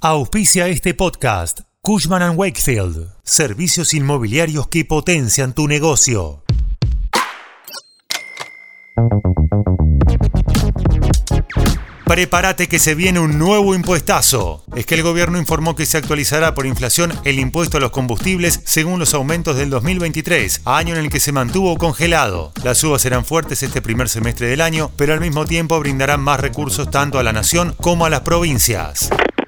Auspicia este podcast Cushman ⁇ Wakefield, servicios inmobiliarios que potencian tu negocio. Prepárate que se viene un nuevo impuestazo. Es que el gobierno informó que se actualizará por inflación el impuesto a los combustibles según los aumentos del 2023, año en el que se mantuvo congelado. Las subas serán fuertes este primer semestre del año, pero al mismo tiempo brindarán más recursos tanto a la nación como a las provincias.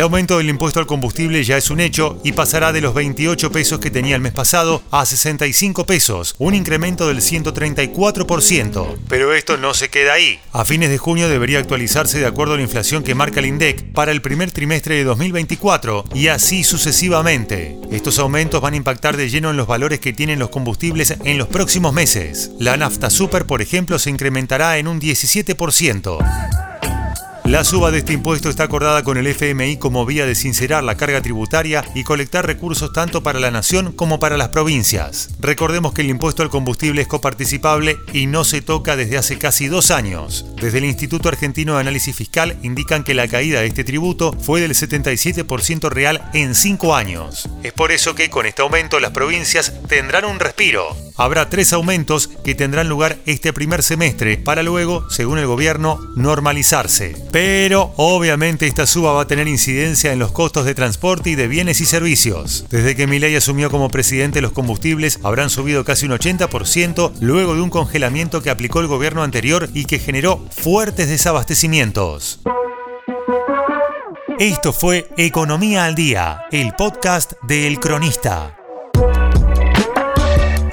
El aumento del impuesto al combustible ya es un hecho y pasará de los 28 pesos que tenía el mes pasado a 65 pesos, un incremento del 134%. Pero esto no se queda ahí. A fines de junio debería actualizarse de acuerdo a la inflación que marca el INDEC para el primer trimestre de 2024 y así sucesivamente. Estos aumentos van a impactar de lleno en los valores que tienen los combustibles en los próximos meses. La nafta super, por ejemplo, se incrementará en un 17%. La suba de este impuesto está acordada con el FMI como vía de sincerar la carga tributaria y colectar recursos tanto para la nación como para las provincias. Recordemos que el impuesto al combustible es coparticipable y no se toca desde hace casi dos años. Desde el Instituto Argentino de Análisis Fiscal indican que la caída de este tributo fue del 77% real en cinco años. Es por eso que con este aumento las provincias tendrán un respiro. Habrá tres aumentos que tendrán lugar este primer semestre para luego, según el gobierno, normalizarse. Pero obviamente esta suba va a tener incidencia en los costos de transporte y de bienes y servicios. Desde que Milei asumió como presidente los combustibles habrán subido casi un 80% luego de un congelamiento que aplicó el gobierno anterior y que generó fuertes desabastecimientos. Esto fue Economía al Día, el podcast de El Cronista.